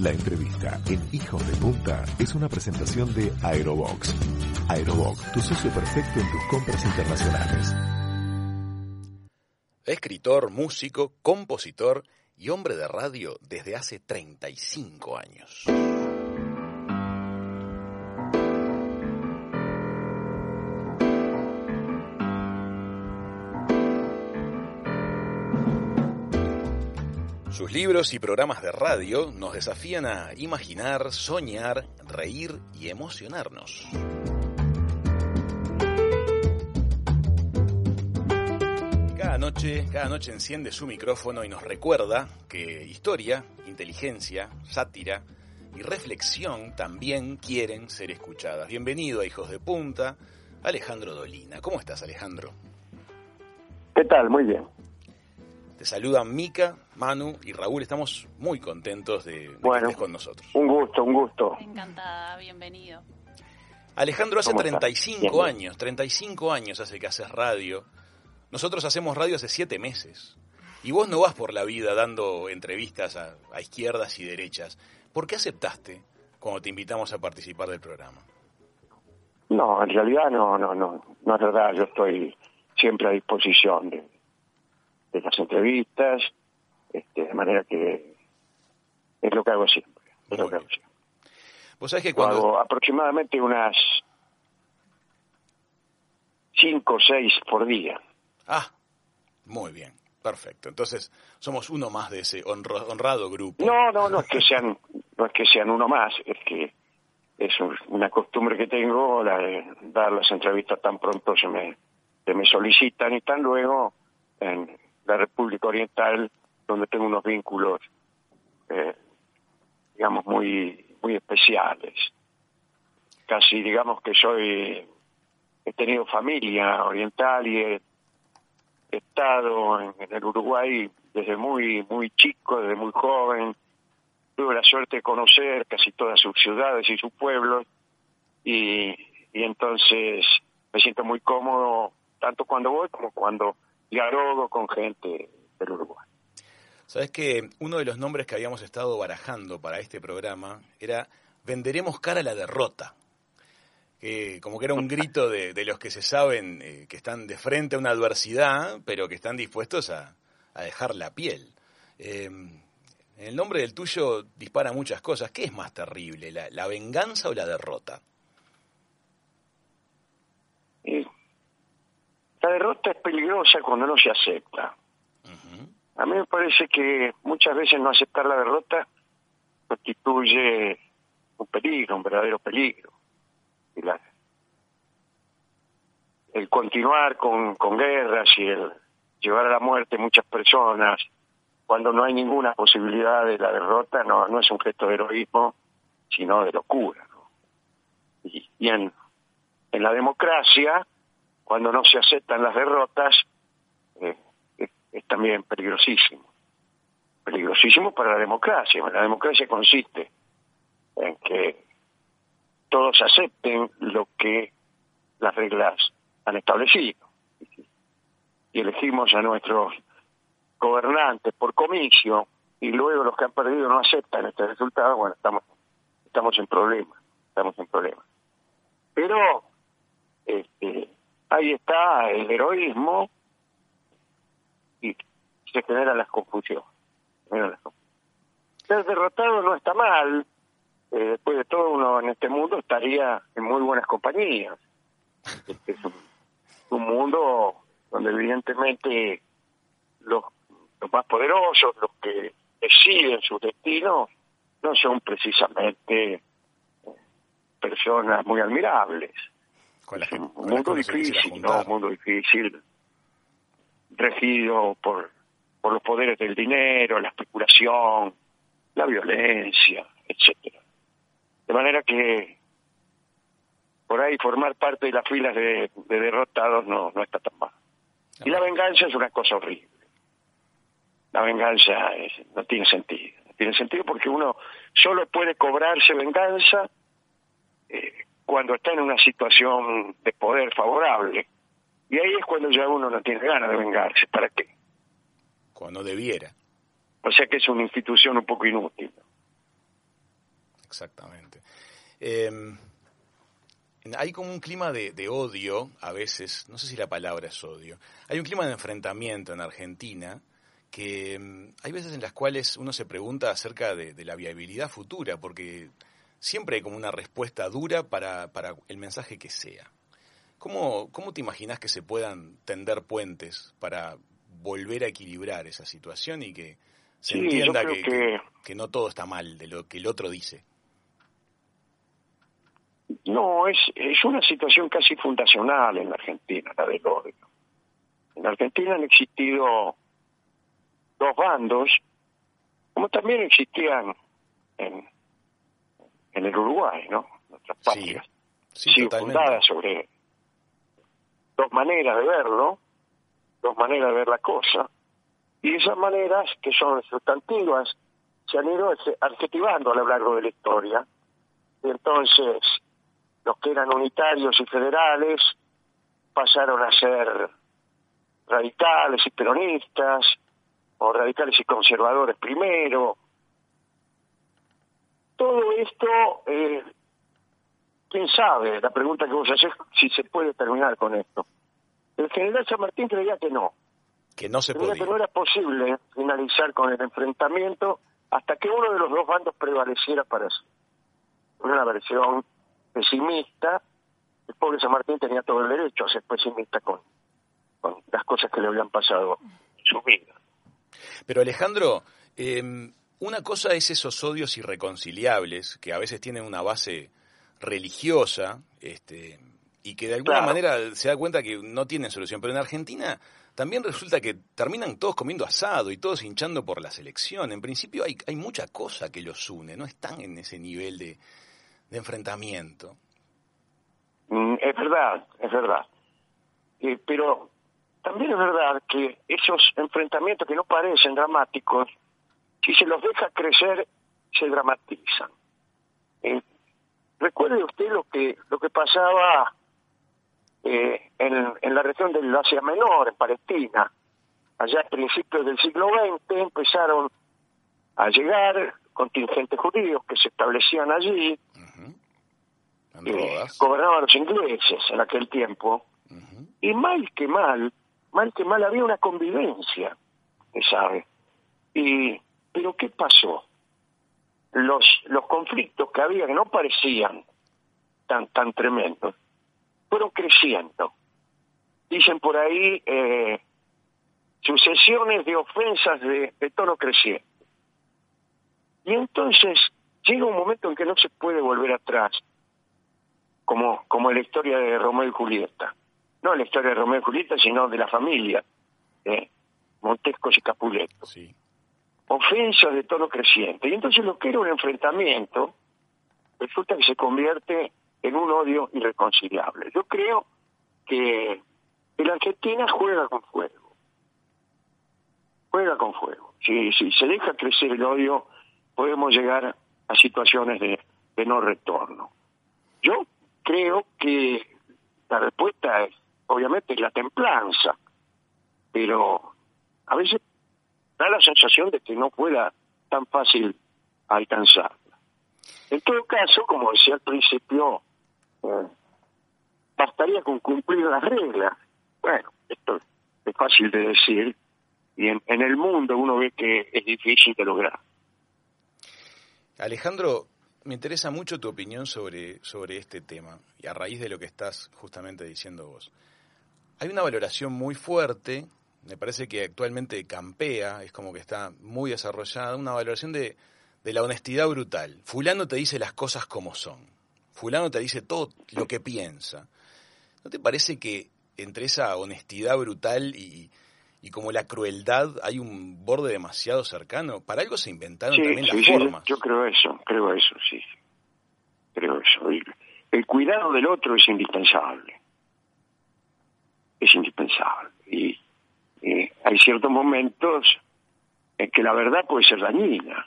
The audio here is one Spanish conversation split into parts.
La entrevista en Hijos de Punta es una presentación de Aerobox. Aerobox, tu socio perfecto en tus compras internacionales. Escritor, músico, compositor y hombre de radio desde hace 35 años. Sus libros y programas de radio nos desafían a imaginar, soñar, reír y emocionarnos. Cada noche, cada noche enciende su micrófono y nos recuerda que historia, inteligencia, sátira y reflexión también quieren ser escuchadas. Bienvenido a Hijos de Punta, Alejandro Dolina. ¿Cómo estás, Alejandro? ¿Qué tal? Muy bien. Te saludan Mica, Manu y Raúl. Estamos muy contentos de, de Bueno. que estés con nosotros. Un gusto, un gusto. Encantada, bienvenido. Alejandro, hace ¿Cómo estás? 35 Bien, bien. años, 35 años hace que haces radio. Nosotros hacemos radio hace 7 meses. Y vos no vas por la vida dando entrevistas a, a izquierdas y derechas. ¿Por qué aceptaste cuando te invitamos a participar del programa? No, en realidad no, no, no, no es verdad. Yo estoy siempre a disposición de, de las entrevistas, este, de manera que es lo que hago siempre. Es lo que hago siempre. Vos sabés que cuando... hago aproximadamente unas cinco o seis por día. Ah, muy bien, perfecto. Entonces, somos uno más de ese honro- honrado grupo. No, no, no es que sean, no es que sean uno más, es que es un- una costumbre que tengo la de dar las entrevistas tan pronto se me, se me solicitan y tan luego en la República Oriental, donde tengo unos vínculos, eh, digamos, muy, muy especiales. Casi, digamos que soy, he tenido familia oriental y he estado en, el Uruguay desde muy muy chico, desde muy joven. Tuve la suerte de conocer casi todas sus ciudades y sus pueblos y entonces me siento muy cómodo tanto cuando voy como cuando dialogo con gente del. Sabes que uno de los nombres que habíamos estado barajando para este programa era Venderemos cara a la derrota. Que como que era un grito de, de los que se saben eh, que están de frente a una adversidad, pero que están dispuestos a, a dejar la piel. Eh, el nombre del tuyo dispara muchas cosas. ¿Qué es más terrible, la, la venganza o la derrota? Y la derrota es peligrosa cuando no se acepta. A mí me parece que muchas veces no aceptar la derrota constituye un peligro, un verdadero peligro. Y la- el continuar con, con guerras y el llevar a la muerte muchas personas cuando no hay ninguna posibilidad de la derrota no, no es un gesto de heroísmo, sino de locura. ¿no? Y, y en, en la democracia, cuando no se aceptan las derrotas, eh, es, también peligrosísimo. Peligrosísimo para la democracia. La democracia consiste en que todos acepten lo que las reglas han establecido. Y elegimos a nuestros gobernantes por comicio y luego los que han perdido no aceptan este resultado, bueno, estamos estamos en problemas, estamos en problemas. Pero este, ahí está el heroísmo y se generan las confusiones. Ser derrotado no está mal, eh, después de todo uno en este mundo estaría en muy buenas compañías. Este es un, un mundo donde evidentemente los, los más poderosos, los que deciden su destino, no son precisamente eh, personas muy admirables. Con un con mundo difícil, ¿no? Un mundo difícil, regido por, por los poderes del dinero, la especulación, la violencia, etcétera. De manera que por ahí formar parte de las filas de, de derrotados no, no está tan mal. Y la venganza es una cosa horrible. La venganza es- no tiene sentido. No tiene sentido porque uno solo puede cobrarse venganza eh, cuando está en una situación de poder favorable. Y ahí es cuando ya uno no tiene ganas de vengarse. ¿Para qué? Cuando debiera. O sea que es una institución un poco inútil. Exactamente. Em, hay como un clima de, odio, a veces, no sé si la palabra es odio, hay un clima de enfrentamiento en Argentina que em, hay veces en las cuales uno se pregunta acerca de, la viabilidad futura, porque siempre hay como una respuesta dura para, para el mensaje que sea. ¿Cómo, ¿Cómo te imaginas que se puedan tender puentes para volver a equilibrar esa situación y que se entienda que, que, no todo está mal de lo que el otro dice? No, es, es una situación casi fundacional en la Argentina, la del odio. En Argentina han existido dos bandos, como también existían en, en el Uruguay, ¿no? Nuestras patrias. Sí, sí, fundadas sobre dos maneras de verlo, dos maneras de ver la cosa, y esas maneras, que son sustantivas, se han ido adjetivando a lo largo de la historia. Y entonces, los que eran unitarios y federales pasaron a ser radicales y peronistas, o radicales y conservadores primero. Todo esto, eh, quién sabe, la pregunta que vos haces, si se puede terminar con esto. El general San Martín creía que no. Que no se creía que no era posible finalizar con el enfrentamiento hasta que uno de los dos bandos prevaleciera para sí. Una versión pesimista. El pobre San Martín tenía todo el derecho a ser pesimista con, con las cosas que le habían pasado en su vida. Pero Alejandro, em, una cosa es esos odios irreconciliables que a veces tienen una base religiosa, este, y que de alguna manera se da cuenta que no tienen solución. Pero en Argentina también resulta que terminan todos comiendo asado y todos hinchando por la selección. En principio hay, hay mucha cosa que los une, no están en ese nivel de, de enfrentamiento. Mm, es verdad, es verdad. Eh, pero también es verdad que esos enfrentamientos que no parecen dramáticos, si se los deja crecer, se dramatizan. Eh, recuerde usted lo que lo que pasaba eh, en, en, la región del Asia Menor, en Palestina. Allá a principios del siglo XX empezaron a llegar contingentes judíos que se establecían allí, eh, gobernaban los ingleses en aquel tiempo, y mal que mal, mal que mal había una convivencia, ¿sabe? Y, pero ¿qué pasó? Los, los conflictos que había, que no parecían tan, tan tremendos, fueron creciendo. Dicen por ahí eh, sucesiones de ofensas de, de tono creciente. Y entonces llega un momento en que no se puede volver atrás, como, como la historia de Romeo y Julieta. No la historia de Romeo y Julieta, sino de la familia, eh, Montescos y Capuleto. Sí. Ofensas de tono creciente. Y entonces lo que era un enfrentamiento, resulta que se convierte en un odio irreconciliable. Yo creo que la Argentina juega con fuego. Juega con fuego. Si, se deja crecer el odio, podemos llegar a situaciones de no retorno. Yo creo que la respuesta es, obviamente, la templanza, pero a veces da la sensación de que no pueda tan fácil alcanzarla. En todo caso, como decía al principio, eh, bastaría con cumplir las reglas. Bueno, esto es fácil de decir y en, el mundo uno ve que es difícil de lograr. Alejandro, me interesa mucho tu opinión sobre, sobre este tema y a raíz de lo que estás justamente diciendo vos. Hay una valoración muy fuerte, me parece que actualmente campea, es como que está muy desarrollada, una valoración de, de la honestidad brutal. Fulano te dice las cosas como son fulano te dice todo lo que piensa. ¿No te parece que entre esa honestidad brutal y, y como la crueldad hay un borde demasiado cercano? Para algo se inventaron también las formas. Yo creo eso, creo eso, sí. Creo eso. El, cuidado del otro es indispensable. Es indispensable. Y, hay ciertos momentos en que la verdad puede ser dañina.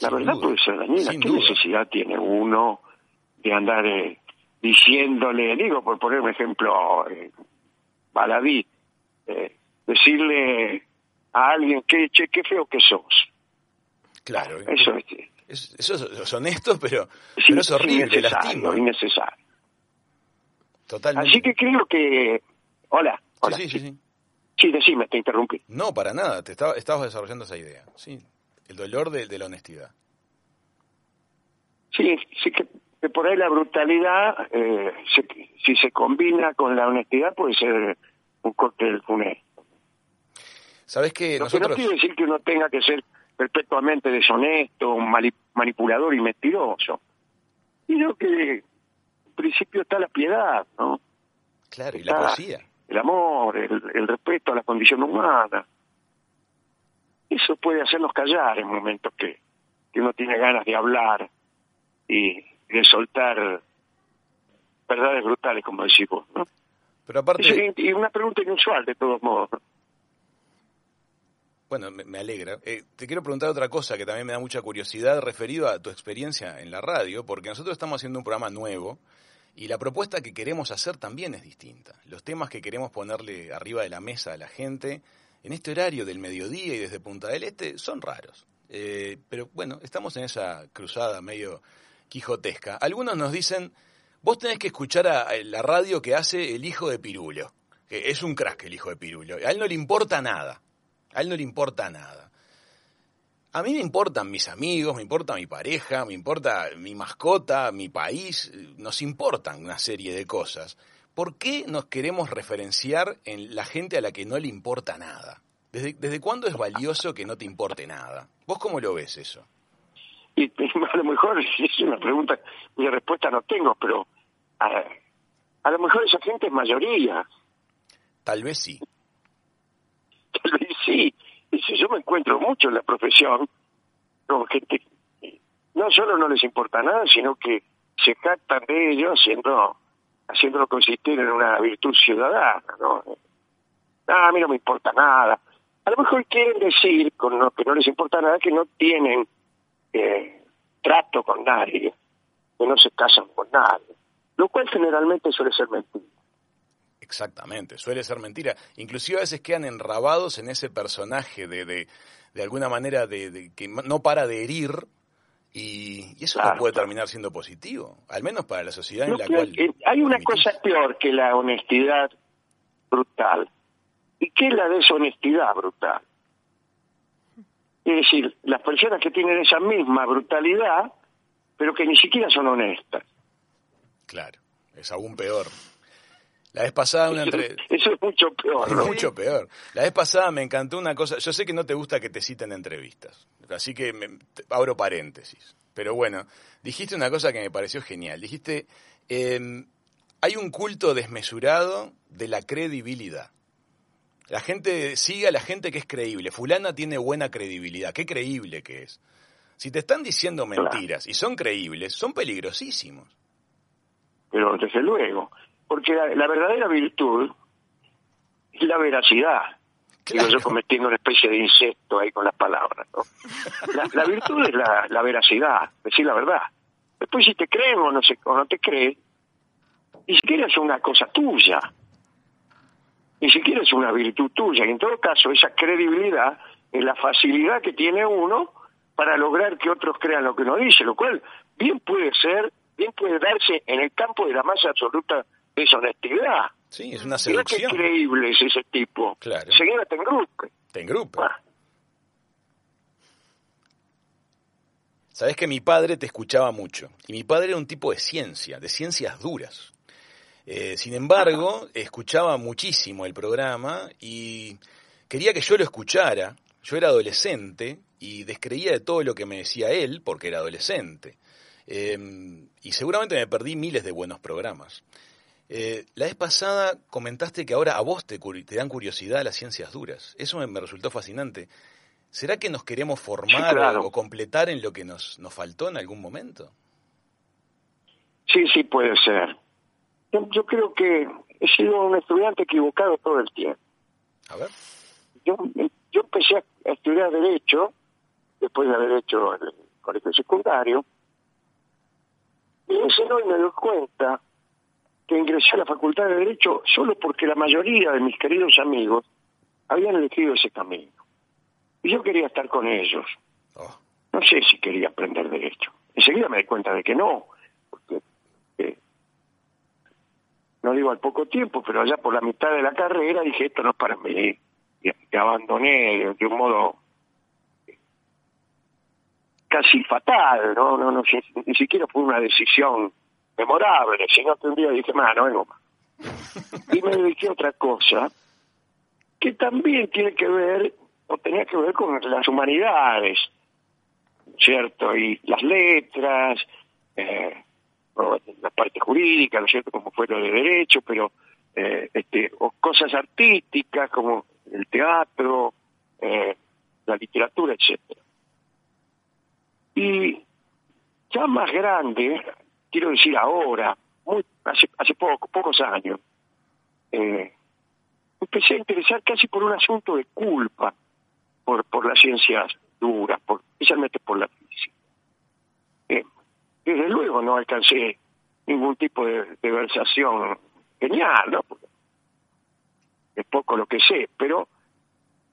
La verdad puede ser dañina. ¿Qué necesidad tiene uno de andar eh, diciéndole, digo, por poner un ejemplo, eh, baladí, eh, decirle a alguien que, che, qué feo que sos? Claro. Eso Es, eso es, honesto, pero, pero es horrible, lastima. innecesario. Totalmente. Así que creo que... Hola, hola. Sí, sí, sí. Sí, decime, te interrumpí. No, para nada, te estaba, estabas desarrollando esa idea. Sí, el dolor de, de la honestidad. Sí, sí que, por ahí la brutalidad, eh, si se combina con la honestidad, puede ser un cóctel funesto. ¿Sabes Lo que no quiere decir que uno tenga que ser perpetuamente deshonesto, manipulador y mentiroso. Sino que en principio está la piedad, ¿no? Claro, y la poesía. El amor, el, respeto a la condición humana. Eso puede hacernos callar en momentos que, que uno tiene ganas de hablar y de soltar verdades brutales, como decimos, ¿no? Pero aparte... Y una pregunta inusual, de todos modos. Bueno, me, alegra. Eh, te quiero preguntar otra cosa que también me da mucha curiosidad referido a tu experiencia en la radio, porque nosotros estamos haciendo un programa nuevo y la propuesta que queremos hacer también es distinta. Los temas que queremos ponerle arriba de la mesa a la gente en este horario del mediodía y desde Punta del Este son raros. Eh, pero bueno, estamos en esa cruzada medio quijotesca. Algunos nos dicen, vos tenés que escuchar a, la radio que hace el hijo de Pirulo, que es un crack el hijo de Pirulo. A él no le importa nada. A él no le importa nada. A mí me importan mis amigos, me importa mi pareja, me importa mi mascota, mi país, nos importan una serie de cosas. ¿Por qué nos queremos referenciar en la gente a la que no le importa nada? ¿Desde, desde cuándo es valioso que no te importe nada? ¿Vos cómo lo ves eso? Y, a lo mejor es una pregunta cuya respuesta no tengo, pero a, a lo mejor esa gente es mayoría. Tal vez sí. sí, si yo me encuentro mucho en la profesión con gente no solo no les importa nada, sino que se captan de ello haciendo haciéndolo consistir en una virtud ciudadana, ¿no? Ah, a mí no me importa nada. A lo mejor quieren decir, con lo que no les importa nada, que no tienen eh, trato con nadie, que no se casan con nadie, lo cual generalmente suele ser mentira. Exactamente, suele ser mentira. Inclusive a veces quedan enrabados en ese personaje de, de, de alguna manera de, que no para de herir y, eso no puede terminar siendo positivo, al menos para la sociedad en la cual... Hay una cosa peor que la honestidad brutal y que es la deshonestidad brutal. Es decir, las personas que tienen esa misma brutalidad, pero que ni siquiera son honestas. Claro, es aún peor. La vez pasada una entre... Eso es mucho peor. Mucho peor. La vez pasada me encantó una cosa. Yo sé que no te gusta que te citen entrevistas, así que me, abro paréntesis. Pero bueno, dijiste una cosa que me pareció genial. Dijiste, em, hay un culto desmesurado de la credibilidad. La gente sigue a la gente que es creíble. Fulana tiene buena credibilidad. Qué creíble que es. Si te están diciendo mentiras y son creíbles, son peligrosísimos. Pero desde luego, porque la, verdadera virtud es la veracidad. Claro. yo cometiendo una especie de insecto ahí con las palabras. ¿no? La, virtud es la, veracidad, decir la verdad. Después si te creen o no, se, o no te creen, ni siquiera es una cosa tuya. Ni siquiera es una virtud tuya. Y en todo caso, esa credibilidad es la facilidad que tiene uno para lograr que otros crean lo que uno dice, lo cual bien puede ser, bien puede darse en el campo de la más absoluta deshonestidad. Sí, es una seducción. qué increíble es ese tipo. Claro. Seguida te engrupe. Te engrupe. Sabes que mi padre te escuchaba mucho. Y mi padre era un tipo de ciencia, de ciencias duras. Eh, sin embargo, escuchaba muchísimo el programa y quería que yo lo escuchara. Yo era adolescente y descreía de todo lo que me decía él, porque era adolescente. Eh, y seguramente me perdí miles de buenos programas. Eh, la vez pasada comentaste que ahora a vos te, te, dan curiosidad las ciencias duras. Eso me, resultó fascinante. ¿Será que nos queremos formar o, completar en lo que nos, nos faltó en algún momento? Sí, sí, puede ser. Yo, creo que he sido un estudiante equivocado todo el tiempo. A ver. Yo, yo empecé a estudiar Derecho, después de haber hecho el colegio secundario, y ese hoy me doy cuenta que ingresé a la Facultad de Derecho solo porque la mayoría de mis queridos amigos habían elegido ese camino. Y yo quería estar con ellos. Oh. no sé si quería aprender derecho. Enseguida me di cuenta de que no, porque eh, no digo al poco tiempo, pero allá por la mitad de la carrera dije esto no es para mí, y, abandoné de, un modo casi fatal, no, no, no, ni siquiera fue una decisión memorable, que un día dije, más, no vengo más. Y me dediqué a otra cosa que también tiene que ver, o tenía que ver con las humanidades, ¿cierto? Y las letras, eh, la parte jurídica, ¿no es cierto? Como fue lo de derecho, pero eh, este, o cosas artísticas como el teatro, eh, la literatura, etcétera. Y ya más grande, quiero decir ahora, hace, hace poco, pocos años, eh, empecé a interesar casi por un asunto de culpa por, las ciencias duras, especialmente por la física. Eh, desde luego no alcancé ningún tipo de, de versación genial, ¿no? es poco lo que sé, pero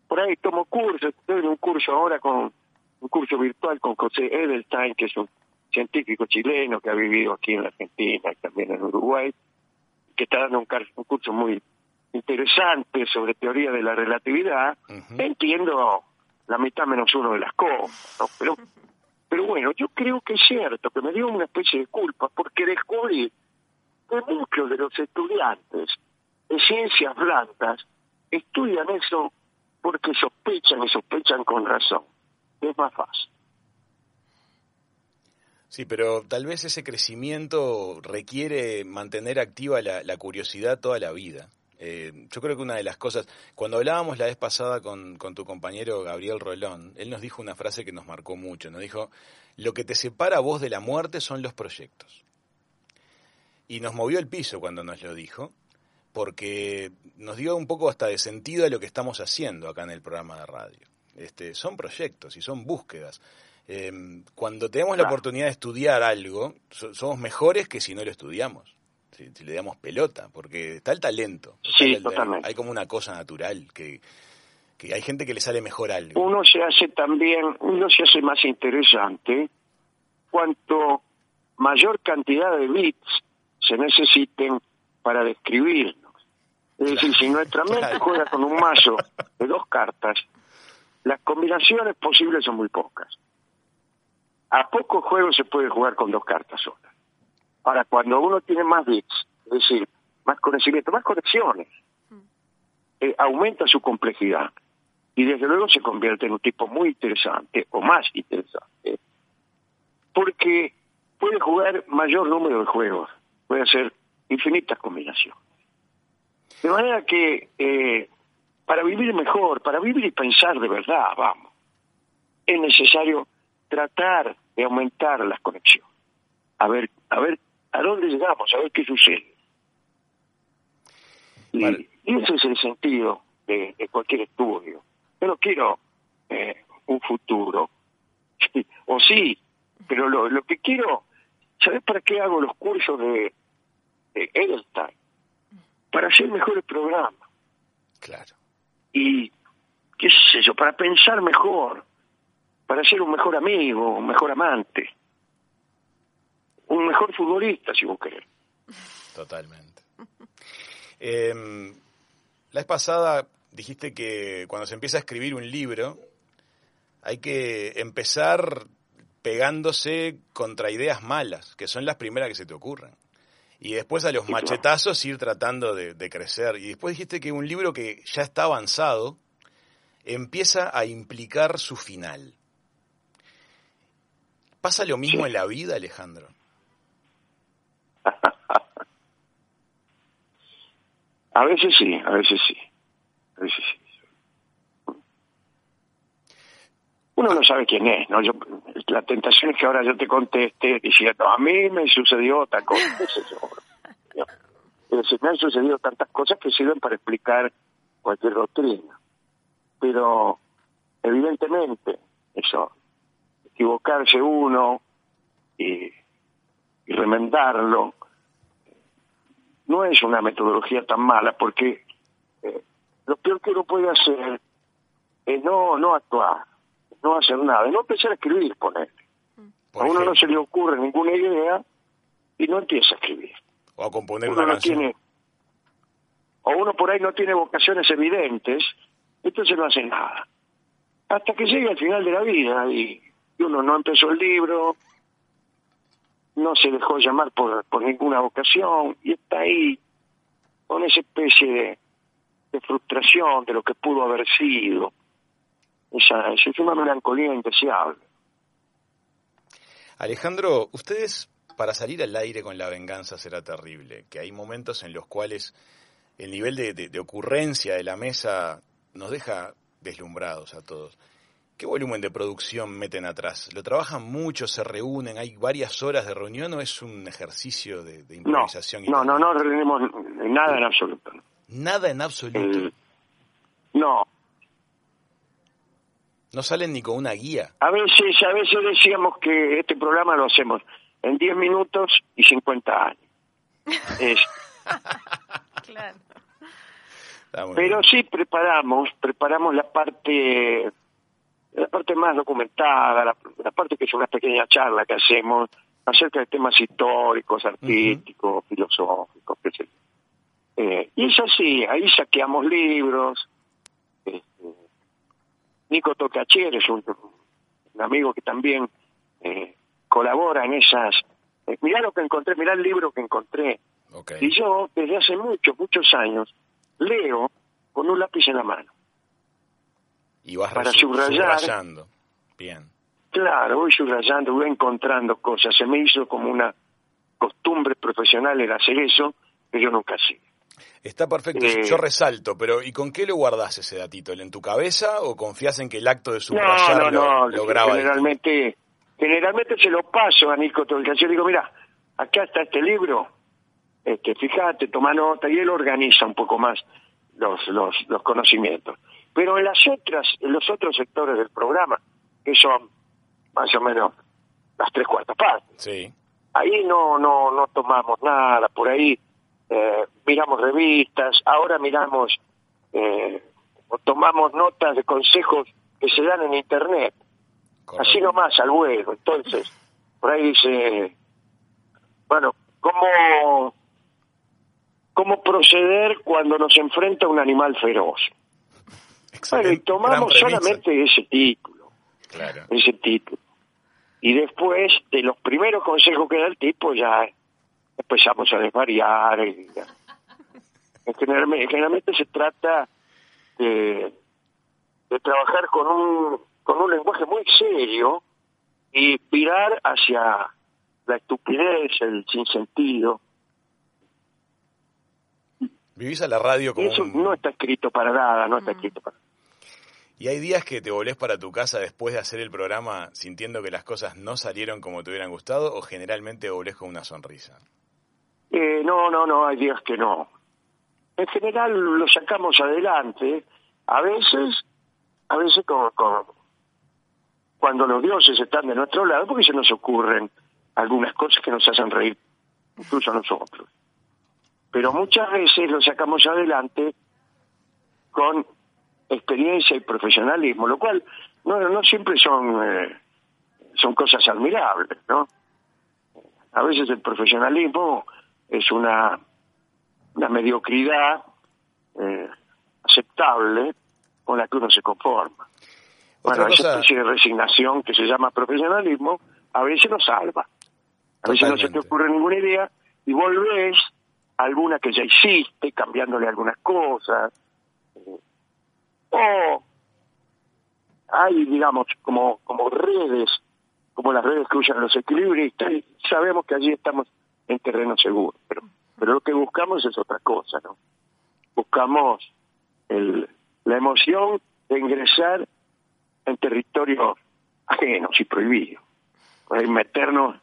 por ahí tomo cursos, estoy en un curso ahora con un curso virtual con José Edelstein, que es un científico chileno que ha vivido aquí en la Argentina y también en Uruguay, que está dando un, curso muy interesante sobre teoría de la relatividad. Entiendo la mitad menos uno de las cosas, pero pero bueno, yo creo que es cierto que me dio una especie de culpa porque descubrí que muchos de los estudiantes de ciencias blancas estudian eso porque sospechan y sospechan con razón. Es más fácil. Sí, pero tal vez ese crecimiento requiere mantener activa la, curiosidad toda la vida. Eh, yo creo que una de las cosas, cuando hablábamos la vez pasada con, con, tu compañero Gabriel Rolón, él nos dijo una frase que nos marcó mucho, nos dijo, lo que te separa a vos de la muerte son los proyectos. Y nos movió el piso cuando nos lo dijo, porque nos dio un poco hasta de sentido a lo que estamos haciendo acá en el programa de radio. Este, son proyectos y son búsquedas. Em, cuando tenemos la oportunidad de estudiar algo, somos mejores que si no lo estudiamos, si, le damos pelota, porque está el talento. Sí, totalmente. Hay como una cosa natural que, que hay gente que le sale mejor algo. Uno se hace también, uno se hace más interesante cuanto mayor cantidad de bits se necesiten para describir es decir, si nuestra mente juega con un mazo de dos cartas, las combinaciones posibles son muy pocas. A pocos juegos se puede jugar con dos cartas solas. Ahora, cuando uno tiene más bits, es decir, más conocimiento, más conexiones, eh, aumenta su complejidad y desde luego se convierte en un tipo muy interesante o más interesante porque puede jugar mayor número de juegos, puede hacer infinitas combinaciones. De manera que eh, para vivir mejor, para vivir y pensar de verdad, vamos, es necesario tratar de aumentar las conexiones. A ver, a ver a dónde llegamos, a ver qué sucede. Y, ese es el sentido de, cualquier estudio. Yo no quiero eh, un futuro, o sí, pero lo, lo que quiero, ¿sabes para qué hago los cursos de, de Edelstein? para hacer mejores programas. Claro. Y, qué sé yo, para pensar mejor, para ser un mejor amigo, un mejor amante, un mejor futbolista, si vos querés. Totalmente. Em, la vez pasada dijiste que cuando se empieza a escribir un libro, hay que empezar pegándose contra ideas malas, que son las primeras que se te ocurren y después a los machetazos ir tratando de, crecer. Y después dijiste que un libro que ya está avanzado empieza a implicar su final. ¿Pasa lo mismo en la vida, Alejandro? a veces sí, a veces sí. A veces sí. uno no sabe quién es, ¿no? Yo, la tentación es que ahora yo te conteste diciendo, a mí me sucedió tal cosa, me han sucedido tantas cosas que sirven para explicar cualquier doctrina. Pero, evidentemente, eso, equivocarse uno y, remendarlo, no es una metodología tan mala porque eh, lo peor que uno puede hacer es no, no actuar no hacer nada, no empezar a escribir, poner. Por a uno no se le ocurre ninguna idea y no empieza a escribir. o a componer Uno una no canción. tiene, o uno por ahí no tiene vocaciones evidentes, entonces no hace nada. Hasta que llega al final de la vida y, uno no empezó el libro, no se dejó llamar por, por ninguna vocación y está ahí con esa especie de, frustración de lo que pudo haber sido. Esa, esa melancolía indeseable. Alejandro, ustedes para salir al aire con la venganza será terrible, que hay momentos en los cuales el nivel de- de ocurrencia de la mesa nos deja deslumbrados a todos. ¿Qué volumen de producción meten atrás? ¿Lo trabajan mucho, se reúnen, hay varias horas de reunión o es un ejercicio de, de No, improvisación? y no, no, tal? no tenemos nada en absoluto. Nada en absoluto. El- no, No salen ni con una guía. A veces, a veces decíamos que este programa lo hacemos en 10 minutos y 50 años. Es- Claro. Pero bien. sí preparamos, preparamos la parte, la parte más documentada, la, la parte que es una pequeña charla que hacemos acerca de temas históricos, artísticos, filosóficos, yo. Eh, y es así, ahí saqueamos libros. este, Nico Tocachier es un, un amigo que también eh, colabora en esas. eh, mirá lo que encontré, mirá el libro que encontré. Y yo, desde hace muchos, muchos años, leo con un lápiz en la mano. Y vas para subrayar. subrayando. Bien. Claro, voy subrayando, voy encontrando cosas. Se me hizo como una costumbre profesional el hacer eso, que yo nunca hacía. Está perfecto, Eh, yo resalto, pero ¿y con qué lo guardás ese datito? ¿En tu cabeza o confías en que el acto de No, subrayar no, lo, no. lo graba? generalmente, generalmente se lo paso a Nico Tolcachir. Digo, mira, acá está este libro. Este, fíjate, toma nota y él organiza un poco más los, los, los conocimientos. Pero en las otras, en los otros sectores del programa, que son más o menos las tres cuartas partes, Sí, ahí no no no tomamos nada por ahí eh, miramos revistas ahora miramos eh, o tomamos notas de consejos que se dan en internet. Correcto. así nomás al vuelo. Entonces por ahí dice bueno cómo cómo proceder cuando nos enfrenta un animal feroz bueno y Excelente, tomamos solamente ese título Claro. ese título. Y después de los primeros consejos que da el tipo, ya empezamos a desvariar. y ya. Generalmente, generalmente se trata de, de trabajar con un, con un lenguaje muy serio y virar hacia la estupidez, el sinsentido. Vivís a la radio como eso un- no está escrito para nada, no está escrito para ¿Y hay días que te volvés para tu casa después de hacer el programa sintiendo que las cosas no salieron como te hubieran gustado o generalmente volvés con una sonrisa? Eh, no, no, no, hay días que no. En general lo sacamos adelante, a veces, a veces con, con- cuando los dioses están de nuestro lado, porque se nos ocurren algunas cosas que nos hacen reír, incluso a nosotros. Pero muchas veces lo sacamos adelante con experiencia y profesionalismo, lo cual no, no siempre son, eh, son cosas admirables, ¿no? A veces el profesionalismo es una, una mediocridad eh, aceptable con la que uno se conforma. Otra Bueno, esa especie de resignación que se llama profesionalismo a veces nos salva. A veces no se te ocurre ninguna idea y volvés a alguna que ya hiciste, cambiándole algunas cosas. O hay, digamos, como, como redes, como las redes que usan los equilibristas, y sabemos que allí estamos en terreno seguro. Pero, pero lo que buscamos es otra cosa, ¿no? Buscamos el, la emoción de ingresar en territorios ajenos y prohibidos. Meternos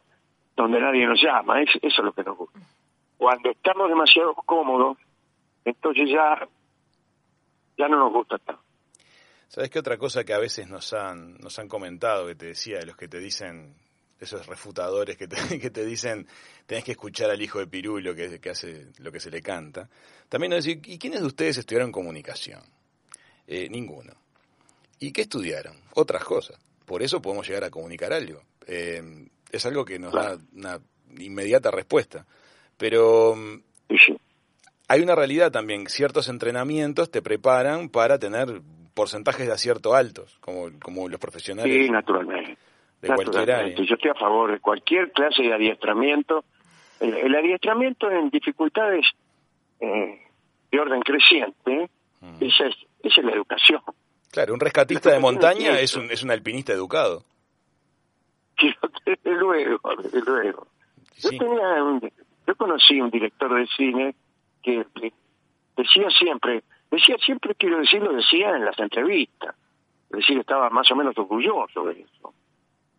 donde nadie nos llama, es, eso es lo que nos gusta. Cuando estamos demasiado cómodos, entonces ya, ya no nos gusta tanto. ¿Sabes qué otra cosa que a veces nos han, nos han comentado, que te decía, de los que te dicen, esos refutadores que te, que te dicen, tenés que escuchar al hijo de Pirulo que, que hace lo que se le canta? También nos dicen, ¿y quiénes de ustedes estudiaron comunicación? Eh, ninguno. ¿Y qué estudiaron? Otras cosas. por eso podemos llegar a comunicar algo. Eh, es algo que nos da una inmediata respuesta. Pero hay una realidad también, ciertos entrenamientos te preparan para tener porcentajes de acierto altos, como, como los profesionales. Sí, naturalmente. De cualquier área. Yo estoy a favor de cualquier clase de adiestramiento. El, adiestramiento en dificultades eh, de orden creciente, mm. esa, es, esa es la educación. Claro, un rescatista de montaña es un, es un alpinista educado. Desde luego, desde luego. Yo, tenía yo conocí un director de cine que decía siempre, decía siempre, quiero decir, lo decía en las entrevistas, es decir, estaba más o menos orgulloso de eso.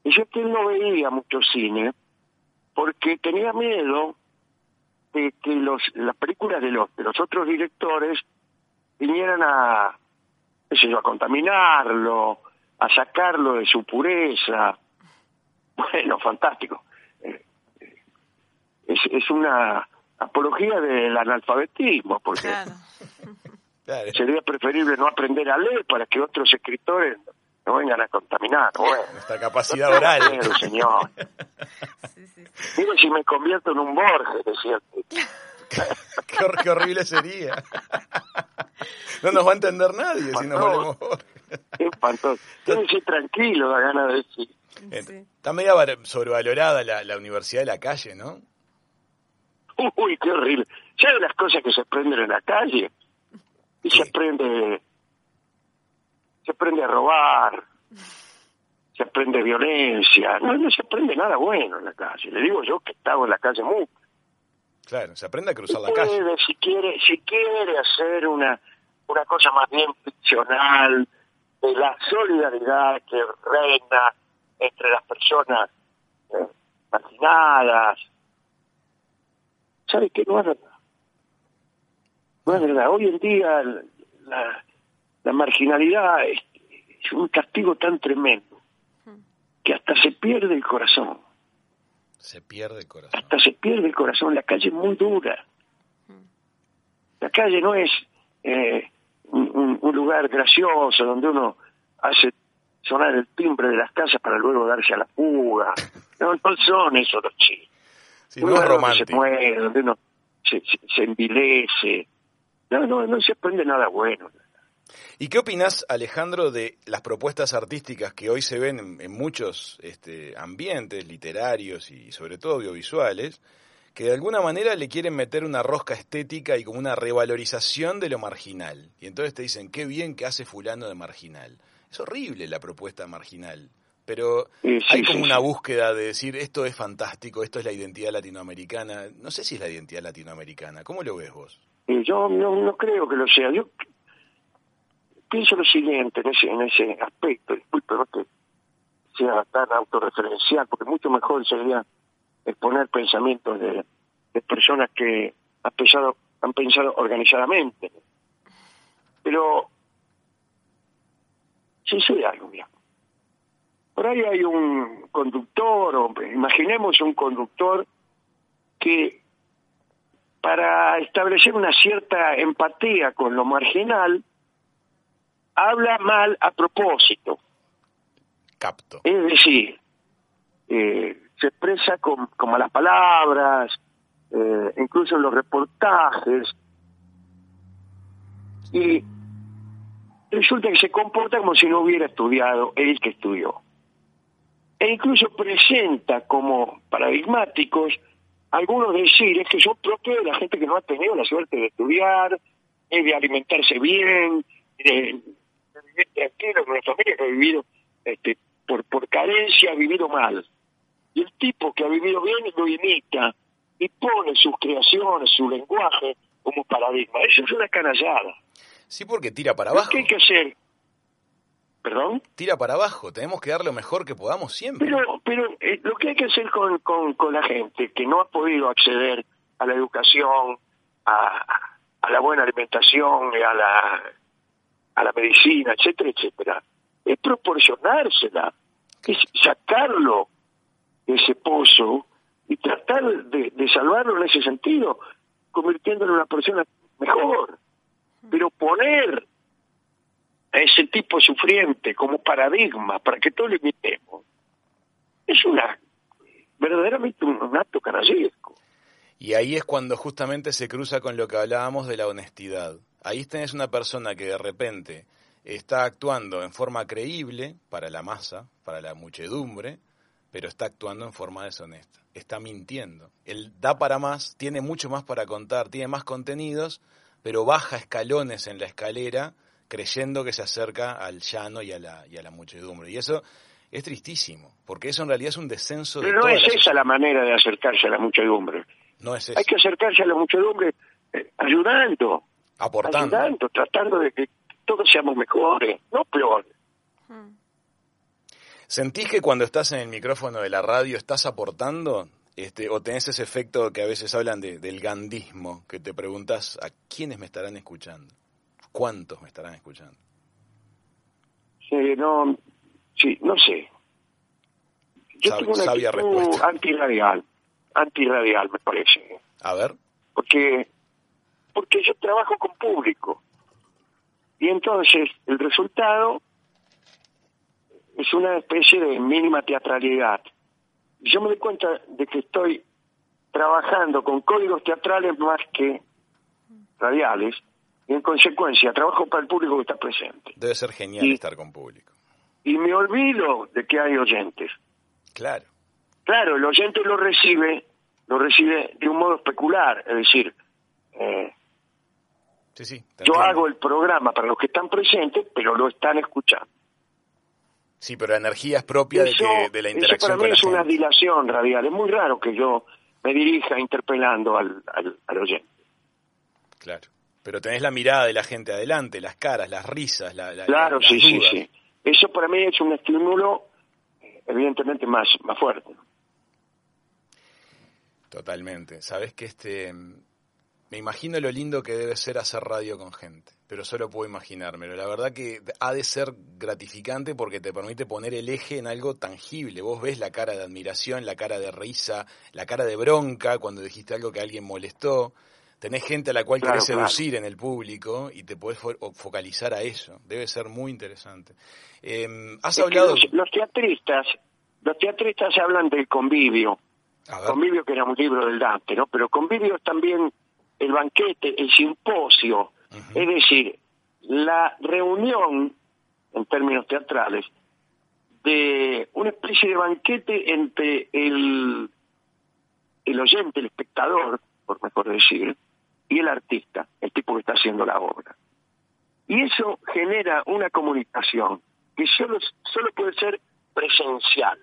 Y yo que no veía mucho cine porque tenía miedo de que los, las películas de los, de los otros directores vinieran a, a contaminarlo, a sacarlo de su pureza. Bueno, fantástico. Eh, es una apología del analfabetismo, porque sería preferible no aprender a leer para que otros escritores no vengan a contaminar. Bueno, Nuestra capacidad oral. señor. Mire si me convierto en un Borges, decía. qué, qué, horrible sería. No nos va a entender nadie si nos volvemos Qué espantoso. tranquilo, la gana de decir. Está media sobrevalorada la, la Universidad de la Calle, ¿no? Uy, qué horrible. ¿Sabes las cosas que se aprenden en la calle? Y se aprende, se aprende a robar, se aprende violencia, no, no se aprende nada bueno en la calle. Le digo yo que estaba en la calle mucho. Claro, se aprende a cruzar la calle. Si quiere, si quiere hacer una, una cosa más bien ficcional, de la solidaridad que reina entre las personas eh, marginadas, ¿sabe qué? No es verdad. No es verdad. Hoy en día la, la marginalidad es, un castigo tan tremendo que hasta se pierde el corazón. Se pierde el corazón. Hasta se pierde el corazón. La calle es muy dura. La calle no es eh, un, un, lugar gracioso donde uno hace sonar el timbre de las casas para luego darse a la fuga. No, no son esos los chicos no es romántico. Se muere, donde uno se, se, envilece. No, no, no se aprende nada bueno. ¿Y qué opinas, Alejandro, de las propuestas artísticas que hoy se ven en, muchos este, ambientes literarios y sobre todo audiovisuales, que de alguna manera le quieren meter una rosca estética y como una revalorización de lo marginal? Y entonces te dicen, qué bien que hace fulano de marginal. Es horrible la propuesta marginal. Pero hay como una búsqueda de decir esto es fantástico, esto es la identidad latinoamericana. No sé si es la identidad latinoamericana. ¿Cómo lo ves vos? Yo no, no creo que lo sea. Yo pienso lo siguiente en ese, en ese aspecto. Disculpe, no que sea tan autorreferencial, porque mucho mejor sería exponer pensamientos de, personas que han pensado, han pensado organizadamente. Pero sí sé algo, mira por ahí hay un conductor, o imaginemos un conductor que para establecer una cierta empatía con lo marginal, habla mal a propósito. Capto. Es decir, eh, se expresa con, malas palabras, eh, incluso en los reportajes, y resulta que se comporta como si no hubiera estudiado el que estudió e incluso presenta como paradigmáticos algunos decires que son propios de la gente que no ha tenido la suerte de estudiar, de alimentarse bien, de, vivir tranquilo con una familia que ha vivido este, por, por carencia, ha vivido mal. Y el tipo que ha vivido bien lo imita y pone sus creaciones, su lenguaje como paradigma. Eso es una canallada. Sí, porque tira para abajo. ¿Qué hay que hacer? ¿Perdón? Tira para abajo, tenemos que dar lo mejor que podamos siempre. Pero, pero eh, lo que hay que hacer con, con, la gente que no ha podido acceder a la educación, a, a la buena alimentación, a la, a la medicina, etcétera, etcétera, es proporcionársela, es sacarlo de ese pozo y tratar de, de salvarlo en ese sentido, convirtiéndolo en una persona mejor. Pero poner a ese tipo sufriente como paradigma para que todos lo imitemos, es una verdaderamente un, acto canallesco. Y ahí es cuando justamente se cruza con lo que hablábamos de la honestidad. Ahí tenés una persona que de repente está actuando en forma creíble para la masa, para la muchedumbre, pero está actuando en forma deshonesta. Está mintiendo. Él da para más, tiene mucho más para contar, tiene más contenidos, pero baja escalones en la escalera creyendo que se acerca al llano y a la, y a la muchedumbre. Y eso es tristísimo, porque eso en realidad es un descenso de Pero no es esa la manera de acercarse a la muchedumbre. No es Hay que acercarse a la muchedumbre eh, ayudando, aportando, ayudando, tratando de que todos seamos mejores, no peores. Hmm. ¿Sentís que cuando estás en el micrófono de la radio estás aportando? Este, ¿O tenés ese efecto que a veces hablan de, del gandismo, que te preguntas a quiénes me estarán escuchando? ¿Cuántos me estarán escuchando? Sí, no, sí, no sé. Yo tengo una sabia respuesta. antirradial, antirradial me parece. A ver. Porque, porque yo trabajo con público. Y entonces el resultado es una especie de mínima teatralidad. Yo me doy cuenta de que estoy trabajando con códigos teatrales más que radiales y en consecuencia trabajo para el público que está presente. Debe ser genial estar con público. Y me olvido de que hay oyentes. Claro. Claro, el oyente lo recibe, lo recibe de un modo especular, es decir, eh, yo hago el programa para los que están presentes, pero lo están escuchando. Sí, pero la energía es propia de, que, de la interacción. Eso para mí es una dilación radial. Es muy raro que yo me dirija interpelando al, al, oyente. Claro. Pero tenés la mirada de la gente adelante, las caras, las risas, la, la Claro, sí, sí, sí. Eso para mí es un estímulo evidentemente más, más fuerte. Totalmente. Sabes que este me imagino lo lindo que debe ser hacer radio con gente, pero solo puedo imaginármelo. La verdad que ha de ser gratificante porque te permite poner el eje en algo tangible. Vos ves la cara de admiración, la cara de risa, la cara de bronca cuando dijiste algo que alguien molestó. Tenés gente a la cual querés seducir en el público y te podés focalizar a eso. Debe ser muy interesante. Em, has hablado... Los, teatristas, los teatristas hablan del convivio. Convivio que era un libro del Dante, ¿no? Pero convivio también el banquete, el simposio, es decir, la reunión, en términos teatrales, de una especie de banquete entre el, el oyente, el espectador, por mejor decir, y el artista, el tipo que está haciendo la obra. Y eso genera una comunicación que solo, solo puede ser presencial.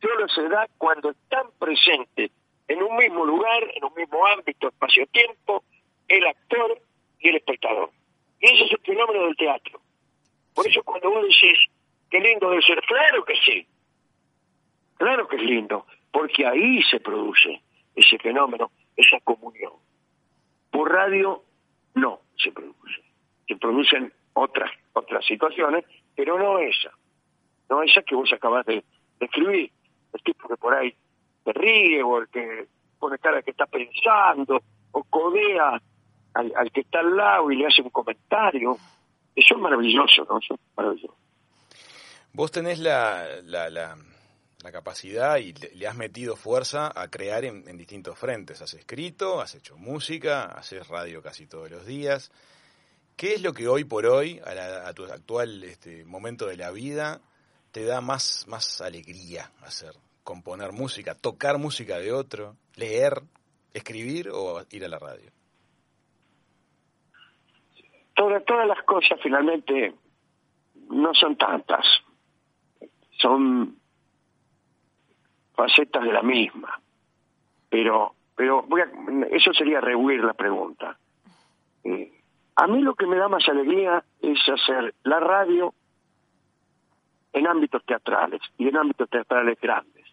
Solo se da cuando están presentes en un mismo lugar, en un mismo ámbito, espacio-tiempo, el actor y el espectador. Y ese es el fenómeno del teatro. Por eso cuando vos decís, qué lindo debe ser, claro que sí, claro que es lindo, porque ahí se produce ese fenómeno, esa comunión. Por radio no se produce. Se producen otras, otras situaciones, pero no esa. No esa que vos acabas de describir. El tipo que por ahí se ríe o el que pone cara que está pensando o codea al, que está al lado y le hace un comentario. Eso es maravilloso, ¿no? Eso es maravilloso. Vos tenés la, la, capacidad y le, has metido fuerza a crear en, distintos frentes. Has escrito, has hecho música, haces radio casi todos los días. ¿Qué es lo que hoy por hoy, a, a tu actual este, momento de la vida, te da más, más alegría hacer? componer música, tocar música de otro, leer, escribir o ir a la radio? Todas, todas las cosas finalmente no son tantas, son facetas de la misma, pero pero voy a, eso sería rehuir la pregunta. Eh, a mí lo que me da más alegría es hacer la radio en ámbitos teatrales y en ámbitos teatrales grandes.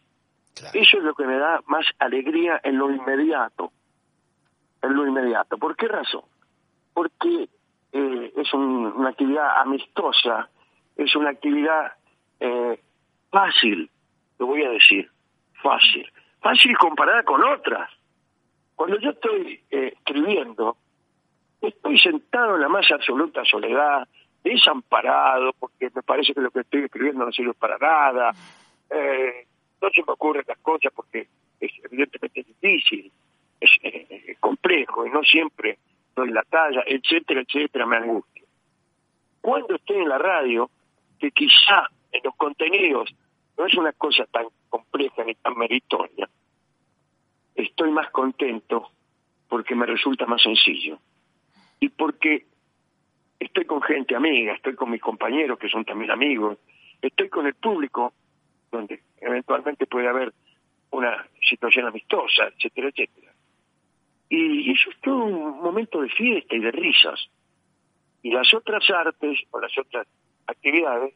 Eso es lo que me da más alegría en lo inmediato. En lo inmediato. ¿Por qué razón? Porque eh, es una actividad amistosa, es una actividad eh, fácil, lo voy a decir, fácil. Fácil comparada con otras. Cuando yo estoy eh, escribiendo, estoy sentado en la más absoluta soledad, desamparado, porque me parece que lo que estoy escribiendo no sirve para nada. Eh, no se me ocurren las cosas porque es evidentemente difícil, es eh, complejo y no siempre doy la talla, etcétera, etcétera, me angustia. Cuando estoy en la radio, que quizá en los contenidos no es una cosa tan compleja ni tan meritoria, estoy más contento porque me resulta más sencillo y porque estoy con gente amiga, estoy con mis compañeros que son también amigos, estoy con el público donde eventualmente puede haber una situación amistosa, etcétera, etcétera. Y eso es todo un momento de fiesta y de risas. Y las otras artes o las otras actividades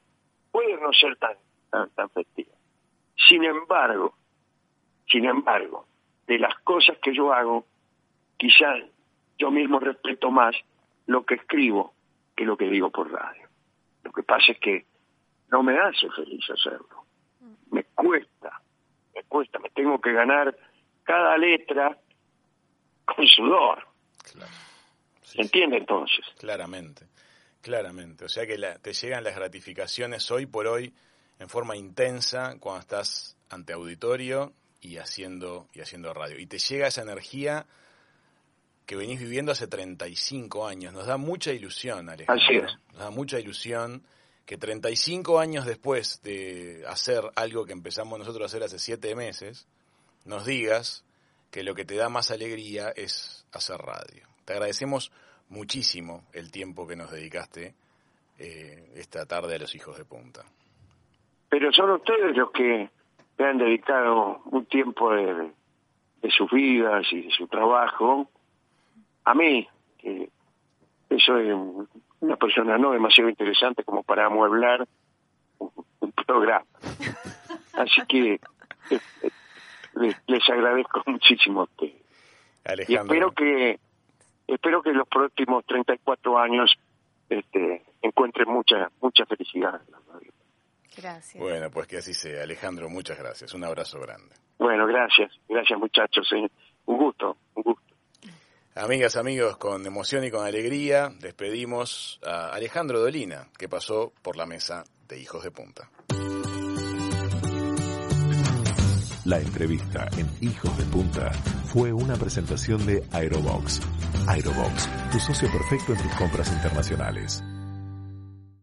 pueden no ser tan, tan, tan festivas. Sin embargo, sin embargo, de las cosas que yo hago, quizás yo mismo respeto más lo que escribo que lo que digo por radio. Lo que pasa es que no me hace feliz hacerlo. Me cuesta, me cuesta, me tengo que ganar cada letra con sudor. ¿Se entiende entonces? Claramente, claramente. O sea que te llegan las gratificaciones hoy por hoy en forma intensa cuando estás ante auditorio y haciendo, y haciendo radio. Y te llega esa energía que venís viviendo hace 35 años. Nos da mucha ilusión, Alejandro. Así es. Nos da mucha ilusión que 35 años después de hacer algo que empezamos nosotros a hacer hace 7 meses, nos digas que lo que te da más alegría es hacer radio. Te agradecemos muchísimo el tiempo que nos dedicaste eh, esta tarde a los hijos de punta. Pero son ustedes los que me han dedicado un tiempo de, sus vidas y de su trabajo a mí, que, soy una persona no demasiado interesante como para amueblar un, programa. Así que eh, les, agradezco muchísimo a ustedes. Y espero que espero que los próximos 34 años este, encuentren mucha mucha felicidad. Gracias. Bueno, pues que así sea. Alejandro, muchas gracias. Un abrazo grande. Bueno, gracias. Gracias, muchachos. Eh. Un gusto, un gusto. Amigas, amigos, con emoción y con alegría despedimos a Alejandro Dolina, que pasó por la mesa de Hijos de Punta. La entrevista en Hijos de Punta fue una presentación de Aerobox. Aerobox, tu socio perfecto en tus compras internacionales.